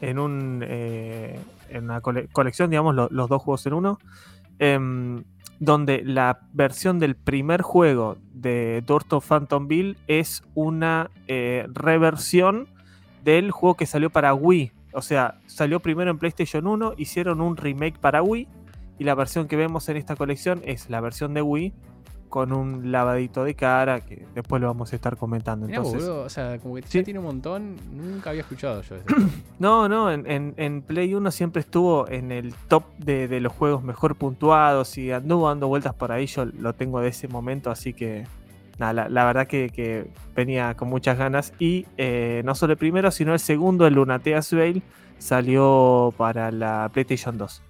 en, un, eh, una cole- colección, digamos, lo- los dos juegos en uno. em, donde la versión del primer juego de Dorto Phantom Bill es una eh, reversión del juego que salió para Wii. O sea, salió primero en PlayStation 1, hicieron un remake para Wii y la versión que vemos en esta colección es la versión de Wii con un lavadito de cara que después lo vamos a estar comentando. Mirá, Entonces, boludo, o sea, como que Sí. tiene un montón. Nunca había escuchado yo juego. No, no, en, en- en Play 1 siempre estuvo en el top de, de los juegos mejor puntuados y anduvo dando vueltas por ahí. Yo lo tengo de ese momento, así que nada, la, la verdad que, que venía con muchas ganas. Y eh, no solo el primero, sino el segundo, el Lunateas Veil, salió para la PlayStation 2.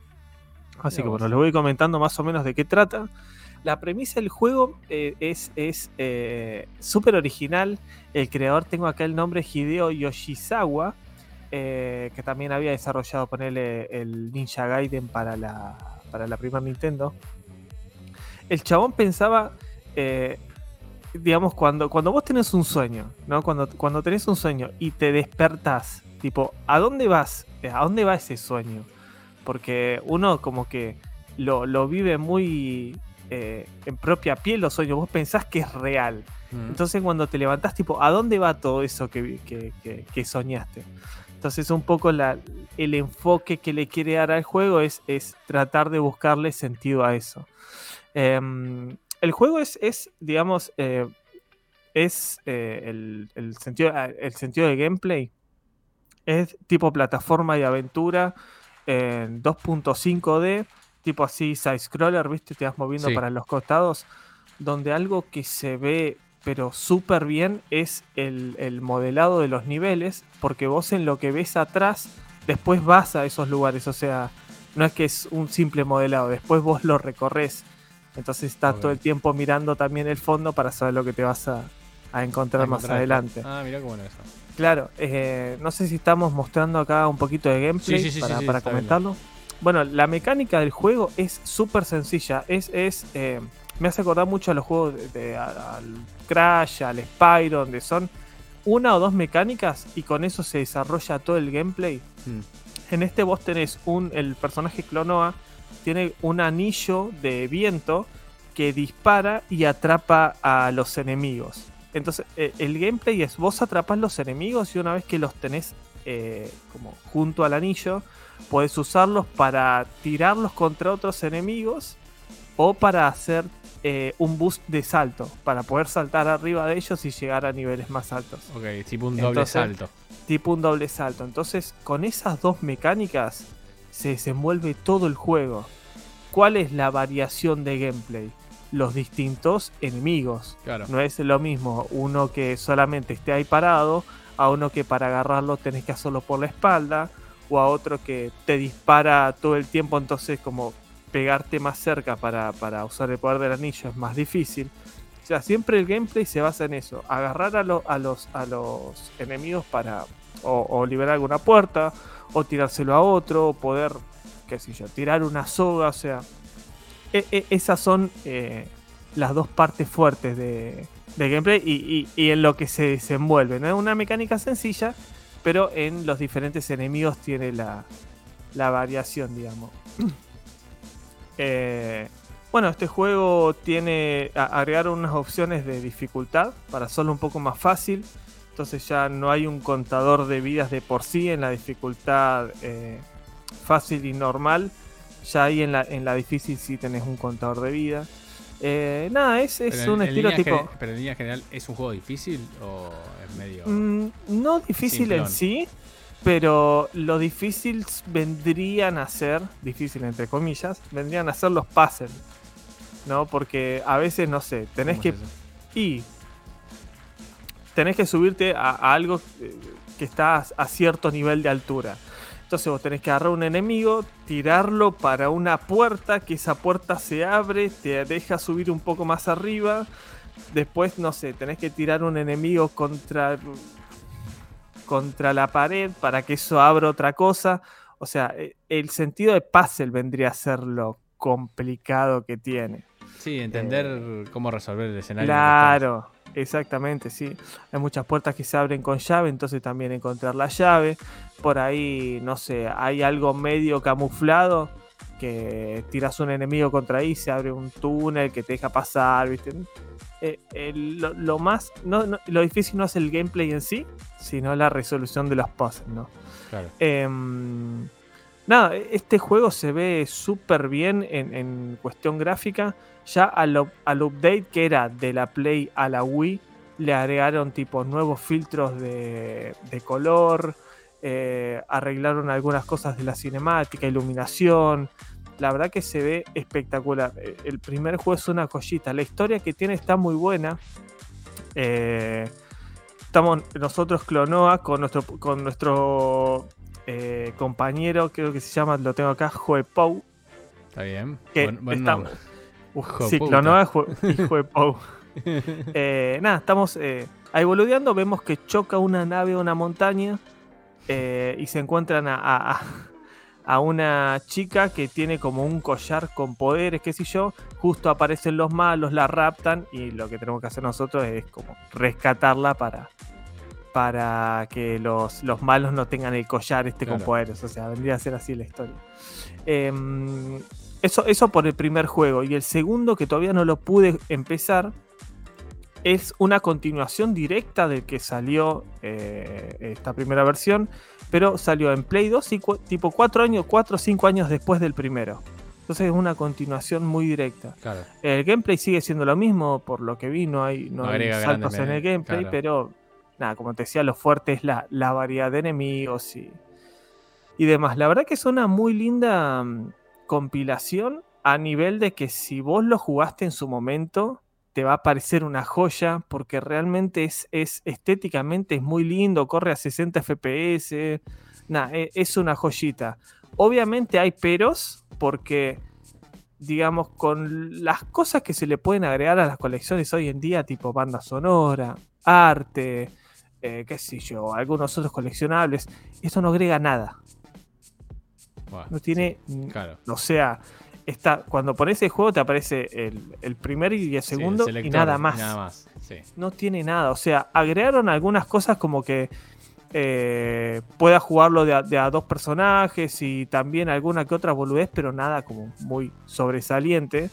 Así que bueno, les voy comentando más o menos de qué trata. La premisa del juego eh, es eh, súper original. El creador, tengo acá el nombre Hideo Yoshizawa, eh, que también había desarrollado ponerle el Ninja Gaiden para la, para la primera Nintendo. El chabón pensaba, eh, digamos, cuando, cuando vos tenés un sueño, ¿no? Cuando, cuando tenés un sueño y te despertás, tipo, ¿a dónde vas? ¿A dónde va ese sueño? Porque uno como que lo, lo vive muy eh, en propia piel los sueños, vos pensás que es real. Mm. Entonces cuando te levantás, tipo, ¿a dónde va todo eso que, que, que- que soñaste? Entonces un poco la- el enfoque que le quiere dar al juego es, es tratar de buscarle sentido a eso. Em, el juego es, es digamos, eh, es eh, el, el sentido, el sentido de gameplay. Es tipo plataforma y aventura en 2.5D, tipo así side-scroller, ¿viste? Te vas moviendo Sí. para los costados, donde algo que se ve pero súper bien es el, el modelado de los niveles, porque vos en lo que ves atrás, después vas a esos lugares, o sea, no es que es un simple modelado, después vos lo recorres, entonces estás todo el tiempo mirando también el fondo para saber lo que te vas a, a encontrar más adelante. Ah, mirá cómo bueno eso. Claro, eh, no sé si estamos mostrando acá un poquito de gameplay Sí, sí, sí, para, sí, sí, para comentarlo. Bueno, la mecánica del juego es súper sencilla. Es, es eh, me hace acordar mucho a los juegos de, de- a- al Crash, al Spyro, donde son una o dos mecánicas y con eso se desarrolla todo el gameplay. Mm. En este vos tenés un. El personaje Clonoa tiene un anillo de viento que dispara y atrapa a los enemigos. Entonces, eh, el gameplay es vos atrapás los enemigos y una vez que los tenés eh, como junto al anillo, podés usarlos para tirarlos contra otros enemigos o para hacer eh, un boost de salto, para poder saltar arriba de ellos y llegar a niveles más altos. Ok, tipo un doble Entonces, salto. Tipo un doble salto. Entonces, con esas dos mecánicas se desenvuelve todo el juego. ¿Cuál es la variación de gameplay? Los distintos enemigos. Claro. No es lo mismo uno que solamente esté ahí parado, a uno que para agarrarlo tenés que hacerlo por la espalda, o a otro que te dispara todo el tiempo, entonces como pegarte más cerca para, para usar el poder del anillo es más difícil. O sea, siempre el gameplay se basa en eso, agarrar a, lo- a los, a los enemigos para o, liberar alguna puerta, o tirárselo a otro, o poder, qué sé yo, tirar una soga, o sea, e- e- esas son eh, las dos partes fuertes de, gameplay y, y- en lo que se desenvuelve. No es una mecánica sencilla, pero en los diferentes enemigos tiene la, la variación, digamos. Eh, bueno, este juego tiene agregaron unas opciones de dificultad para hacerlo un poco más fácil. Entonces ya no hay un contador de vidas de por sí en la dificultad eh, fácil y normal. Ya ahí en la, en la difícil sí tenés un contador de vida. Eh, nada, es, es Pero en- un en estilo línea tipo... pero en línea general, ¿es un juego difícil o medio.? Mm, no difícil en sí, pero lo difícil vendrían a ser, difícil entre comillas, vendrían a ser los puzzles. ¿No? Porque a veces, no sé, tenés ¿Cómo que es y tenés que subirte a, a algo eh, que está a, a cierto nivel de altura. Entonces vos tenés que agarrar un enemigo, tirarlo para una puerta, que esa puerta se abre, te deja subir un poco más arriba. Después, no sé, tenés que tirar un enemigo contra, contra la pared para que eso abra otra cosa. O sea, eh, el sentido de puzzle vendría a ser lo complicado que tiene. Sí, entender cómo resolver el escenario. Eh, Claro, exactamente, sí. Hay muchas puertas que se abren con llave, entonces también encontrar la llave. Por ahí, no sé, hay algo medio camuflado que tiras un enemigo contra ahí, se abre un túnel que te deja pasar, ¿viste? Eh, lo, lo más, no, no- lo difícil no es el gameplay en sí, sino la resolución de los puzzles, ¿no? Claro. Em, nada, este juego se ve súper bien en, en cuestión gráfica. Ya al, al update que era de la Play a la Wii, le agregaron tipo nuevos filtros de, de color, eh, arreglaron algunas cosas de la cinemática, iluminación. La verdad que se ve espectacular. Eh, El primer juego es una joyita. La historia que tiene está muy buena. Eh, estamos nosotros Clonoa con nuestro con nuestro eh, compañero, creo que se llama, lo tengo acá, Joepou. Está bien. Que Buen. Uf, de sí. Clonoa y Joepou. Eh, nada, estamos ahí boludeando, vemos que choca una nave a una montaña y se encuentran a, a- a- a una chica que tiene como un collar con poderes, qué sé yo. Justo aparecen los malos, la raptan y lo que tenemos que hacer nosotros es como rescatarla para, para que los, los malos no tengan el collar este con poderes. O sea, vendría a ser así la historia. Em, eso, eso por el primer juego. Y el segundo, que todavía no lo pude empezar, es una continuación directa del que salió eh, esta primera versión, pero salió en Play 2 y cu- tipo 4 años, 4 o 5 años después del primero. Entonces es una continuación muy directa. Claro. El gameplay sigue siendo lo mismo, por lo que vi, no hay, no No hay saltos en el me- gameplay, claro. pero nada, como te decía, lo fuerte es la, la variedad de enemigos y, y demás. La verdad que es una muy linda mm, compilación a nivel de que si vos lo jugaste en su momento, te va a parecer una joya, porque realmente es, es estéticamente es muy lindo, corre a 60 FPS, nada, e- es una joyita. Obviamente hay peros, porque digamos, con las cosas que se le pueden agregar a las colecciones hoy en día, tipo banda sonora, arte, eh, qué sé yo, algunos otros coleccionables, esto no agrega nada. No tiene, sí, Claro. o sea, está, cuando pones el juego te aparece el, el primer y el Sí, el segundo y nada más. Nada más. Sí. No tiene nada, o sea, agregaron algunas cosas como que eh, pueda jugarlo de a, de a dos personajes y también alguna que otra boludez, pero nada como muy sobresaliente.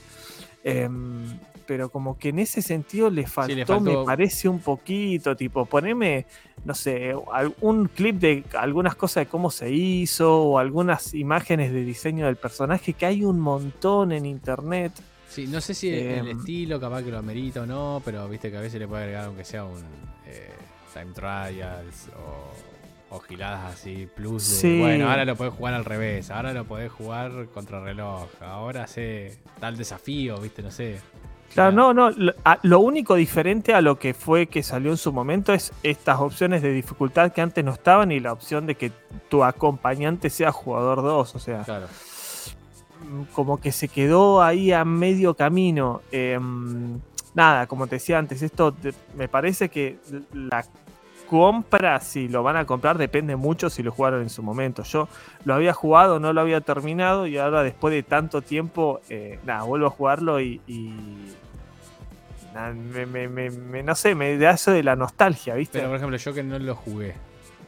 Em, pero como que en ese sentido le faltó, le faltó- me parece un poquito, tipo, poneme, no sé, algún clip de algunas cosas de cómo se hizo o algunas imágenes de diseño del personaje que hay un montón en internet. Sí, no sé si el Em. estilo capaz que lo amerita o no, pero viste que a veces le puede agregar aunque sea un eh, time trials o, o giladas así, plus de, Sí. bueno, ahora lo podés jugar al revés, ahora lo podés jugar contra reloj, ahora sé tal desafío, viste, no sé. Claro, no, no, lo, a- lo único diferente a lo que fue que salió en su momento es estas opciones de dificultad que antes no estaban y la opción de que tu acompañante sea jugador 2, o sea, Claro. mm, como que se quedó ahí a medio camino. Em, nada, como te decía antes, esto te- me parece que la compra, si lo van a comprar, depende mucho si lo jugaron en su momento. Yo lo había jugado, no lo había terminado y ahora después de tanto tiempo, eh, nada, vuelvo a jugarlo y... y nada, me, me- me- me- no sé, me da eso de la nostalgia, ¿viste? Pero por ejemplo, yo que no lo jugué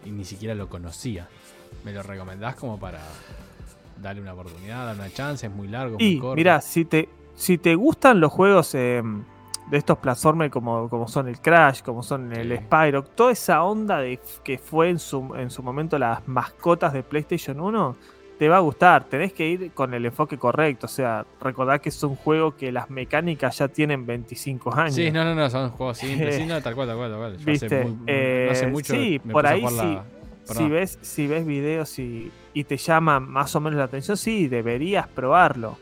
y ni siquiera lo conocía, ¿me lo recomendás como para darle una oportunidad, darle una chance? Es muy largo, es muy Y corto. mira, si te, si te gustan los juegos eh, de estos platformers como, como son el Crash, como son el Sí. Spyro, toda esa onda de que fue en su, en su momento las mascotas de PlayStation 1, te va a gustar. Tenés que ir con el enfoque correcto. O sea, recordad que es un juego que las mecánicas ya tienen 25 años. Sí, no, no, no, son juegos simples. Sí, no, tal cual, tal cual, tal cual. Viste, hace, muy- eh, hace mucho sí, me por ahí sí. la- si ves, si ves videos y, y te llama más o menos la atención, sí, deberías probarlo.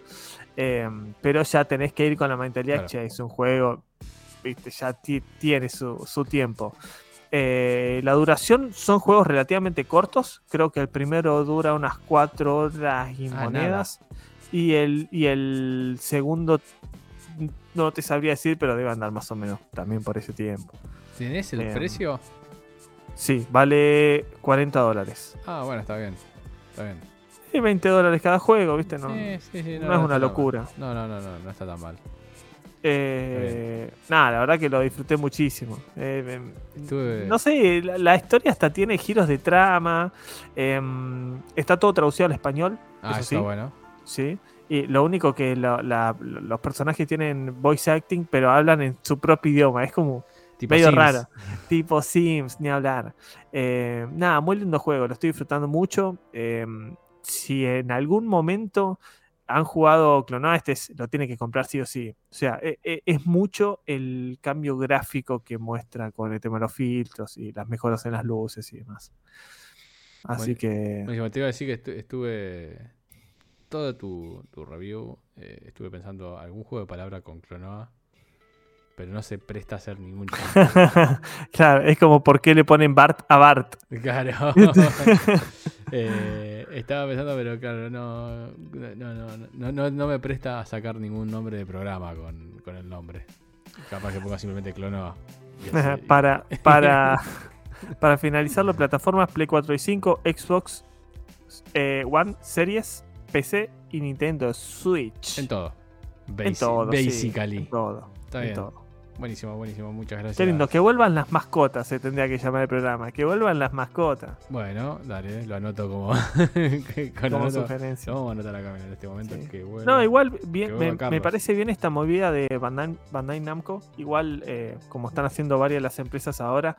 Eh, pero ya tenés que ir con la mentalidad, Claro. che, es un juego, viste, ya ti- tiene su, su tiempo. Eh, la duración son juegos relativamente cortos. Creo que el primero dura unas 4 horas y Ah, monedas. Y el, y el segundo no te sabría decir, pero debe andar más o menos también por ese tiempo. ¿Tenés el Em, precio? Sí, vale 40 dólares. Ah, bueno, está bien. Está bien. Y 20 dólares cada juego, ¿viste? No, Sí, sí, sí, no es una locura. No, no, no, no, no está tan mal. Eh, nada, la verdad que lo disfruté muchísimo. Eh, em, no sé, la, la historia hasta tiene giros de trama. em, está todo traducido al español, ah, eso está sí. bueno. ¿sí? Y lo único que la- los personajes tienen voice acting, pero hablan en su propio idioma. Es como Tipo medio Sims. raro. Tipo Sims, ni hablar. Eh, nada, muy lindo juego, lo estoy disfrutando mucho. Si en algún momento han jugado Clonada, este es- lo tiene que comprar sí o sí. O sea, e- e- es mucho el cambio gráfico que muestra con el tema de los filtros y las mejoras en las luces y demás. Así Bueno, que. Buenísimo, te iba a decir que estu- estuve. Todo tu, tu review, eh, estuve pensando algún juego de palabra con Clonoa, pero no se presta a hacer ningún claro, es como por qué le ponen Bart a Bart. Claro. Eh, estaba pensando, pero claro, no, no, no, no, me presta a sacar ningún nombre de programa con, con el nombre. Capaz que ponga simplemente Clonoa. para, para, para finalizarlo, plataformas Play 4 y 5, Xbox eh, One Series, PC y Nintendo Switch. En todo. En todo, sí, basically. en todo. Está en bien. todo. Buenísimo, buenísimo. Muchas gracias. Qué lindo, que vuelvan las mascotas, se tendría que llamar el programa. Que vuelvan las mascotas. Bueno, dale, lo anoto como. Como anoto- sugerencia. Lo vamos a anotar acá en este momento. Sí. que bueno. No, igual bien, vuelva me, parece bien esta movida de Bandai, Bandai Namco. Igual, eh, como están haciendo varias de las empresas ahora,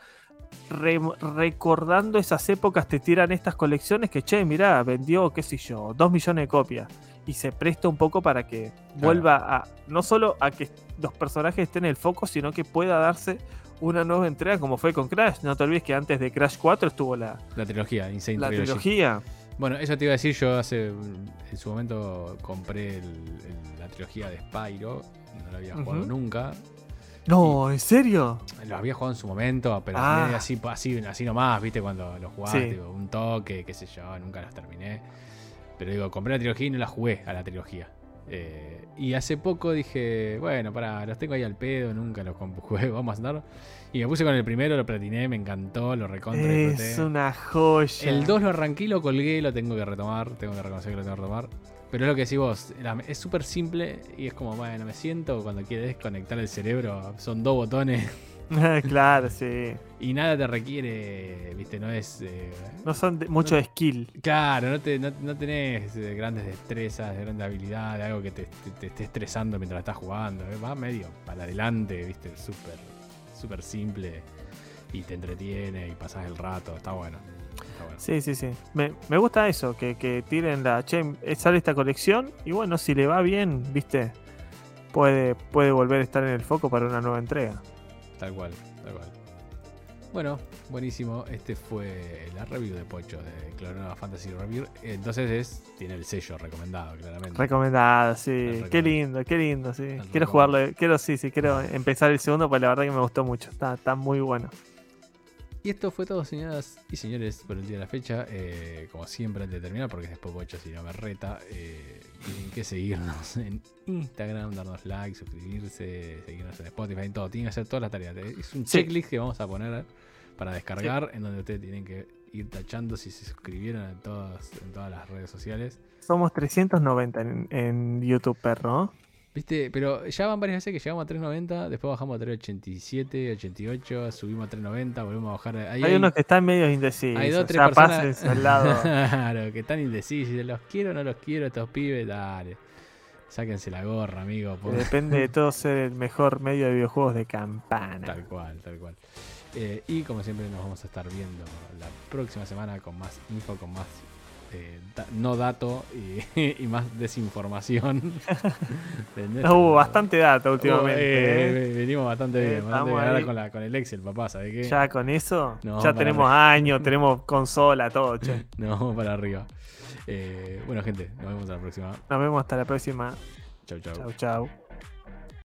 re- recordando esas épocas, te tiran estas colecciones que, che, mirá, vendió, qué sé yo, dos millones de copias. Y se presta un poco para que vuelva a, no solo a que los personajes estén en el foco, sino que pueda darse una nueva entrega como fue con Crash. No te olvides que antes de Crash 4 estuvo la, La trilogía, Insane la Trilogy. trilogía. Bueno, eso te iba a decir. Yo hace. En su momento compré el- el- la trilogía de Spyro. No la había jugado nunca. No, ¿en serio? Lo había jugado en su momento, pero Ah. así, así, así nomás, ¿viste? Cuando lo Sí. digo, un toque, qué sé yo, nunca los terminé. Pero digo, compré la trilogía y no la jugué a la trilogía. Eh, y hace poco dije, bueno, para, los tengo ahí al pedo, nunca los jugué, vamos a andar. Y me puse con el primero, lo platiné, me encantó, lo recontra disfruté. Es una joya. El 2 lo arranqué lo colgué, lo tengo que retomar, tengo que reconocer que lo tengo que retomar. Pero es lo que decís vos, es súper simple y es como, bueno, me siento cuando quieres desconectar el cerebro, son dos botones claro, sí. Y nada te requiere, viste, no es... eh, No son de- mucho de skill. Claro, no, te, no, no tenés eh, grandes destrezas, grandes habilidades, algo que te, te- te esté estresando mientras estás jugando. eh, Va medio para adelante, viste, súper súper simple y te entretiene y pasas el rato, está bueno. Está bueno. Sí, sí, sí. Me, me gusta eso, que, que tiren la. Che, eh, sale esta colección y bueno, si le va bien, viste, puede, puede volver a estar en el foco para una nueva entrega. Tal cual, tal cual. Bueno, buenísimo. Este fue la review de Pocho de Clonova Fantasy Review. Entonces es, tiene el sello recomendado, claramente. Recomendada, sí. Qué lindo, qué lindo, sí. El Quiero jugarlo, quiero, sí, sí, quiero empezar el segundo, pues la verdad que me gustó mucho. Está, está muy bueno. Y esto fue todo, señoras y señores, por el día de la fecha. Eh, como siempre, antes de terminar, porque después Pocho si no me reta, eh, tienen que seguirnos en Instagram, darnos like, suscribirse, seguirnos en Spotify, en todo. Tienen que hacer todas las tareas. Es un Sí. checklist que vamos a poner para descargar, en donde ustedes tienen que ir tachando si se suscribieron en todas, en todas las redes sociales. Somos 390 en, en YouTube, perro. ¿no? Viste, pero ya van varias veces que llegamos a 390, después bajamos a 387, 88, subimos a 390, volvemos a bajar. Ahí Hay unos que están medio indecisos. Hay dos, tres ya personas pases al lado. claro, que están indecisos. ¿Los quiero o no los quiero estos pibes? Dale. Sáquense la gorra, amigo. Por- Depende de todo ser el mejor medio de videojuegos de campana. Tal cual, tal cual. Eh, y como siempre nos vamos a estar viendo la próxima semana con más info, con más eh, da- no dato y, y más desinformación. Hubo bastante data Uh, últimamente. eh, ¿eh? venimos bastante bien. bastante estamos bien. Ahora con, la, con el Excel, papá, ¿sabes qué? Ya con eso, No, ya tenemos arriba. años, tenemos consola, todo, che. Nos vamos para arriba. Bueno, gente, nos vemos a la próxima. Nos vemos hasta la próxima. Chau, chau. Chau, chau.